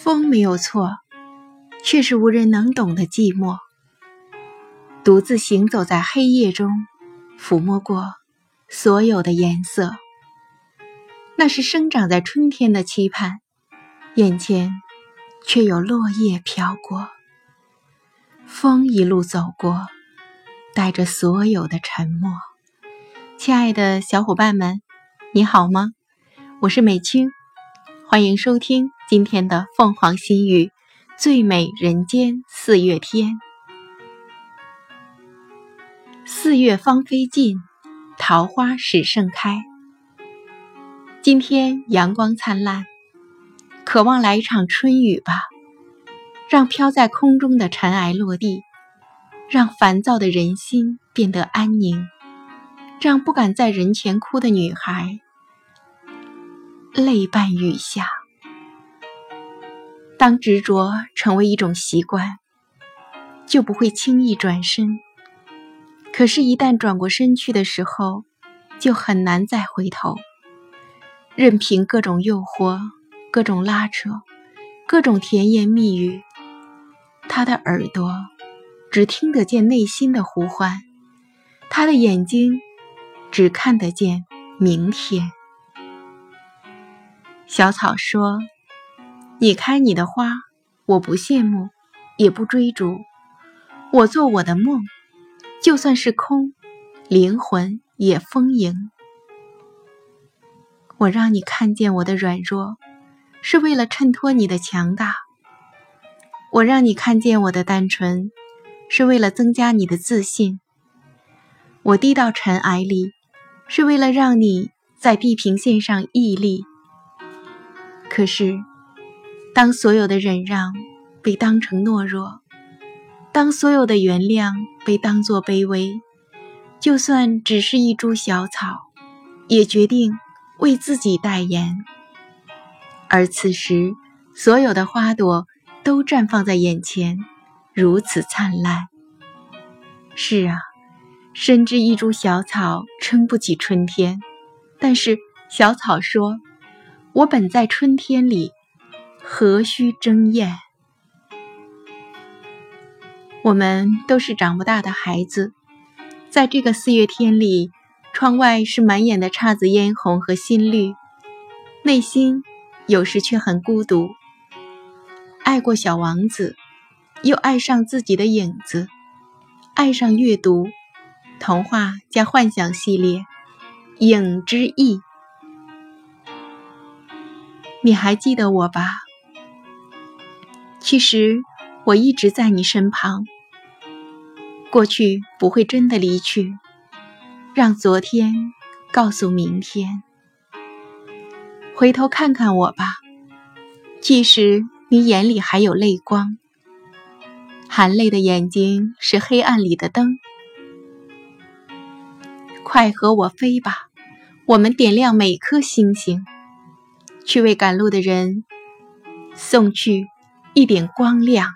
风没有错，却是无人能懂的寂寞。独自行走在黑夜中，抚摸过所有的颜色。那是生长在春天的期盼，眼前却有落叶飘过。风一路走过，带着所有的沉默。亲爱的小伙伴们，你好吗？我是美青，欢迎收听今天的《凤凰心语》最美人间四月天。四月芳菲尽，桃花始盛开。今天阳光灿烂，渴望来一场春雨吧，让飘在空中的尘埃落地，让烦躁的人心变得安宁，让不敢在人前哭的女孩泪伴雨下。当执着成为一种习惯，就不会轻易转身。可是，一旦转过身去的时候，就很难再回头。任凭各种诱惑、各种拉扯、各种甜言蜜语，他的耳朵只听得见内心的呼唤，他的眼睛只看得见明天。小草说：“你开你的花，我不羡慕，也不追逐。我做我的梦，就算是空，灵魂也丰盈。”我让你看见我的软弱，是为了衬托你的强大；我让你看见我的单纯，是为了增加你的自信。我低到尘埃里，是为了让你在地平线上屹立。可是，当所有的忍让被当成懦弱，当所有的原谅被当作卑微，就算只是一株小草，也决定。为自己代言，而此时所有的花朵都绽放在眼前，如此灿烂。是啊，深知一株小草撑不起春天，但是小草说：“我本在春天里，何须争艳？”我们都是长不大的孩子，在这个四月天里。窗外是满眼的姹紫嫣红和新绿，内心有时却很孤独。爱过小王子，又爱上自己的影子，爱上阅读童话加幻想系列《影之翼》。你还记得我吧？其实我一直在你身旁。过去不会真的离去。让昨天告诉明天，回头看看我吧。即使你眼里还有泪光，含泪的眼睛是黑暗里的灯。快和我飞吧，我们点亮每颗星星，去为赶路的人送去一点光亮。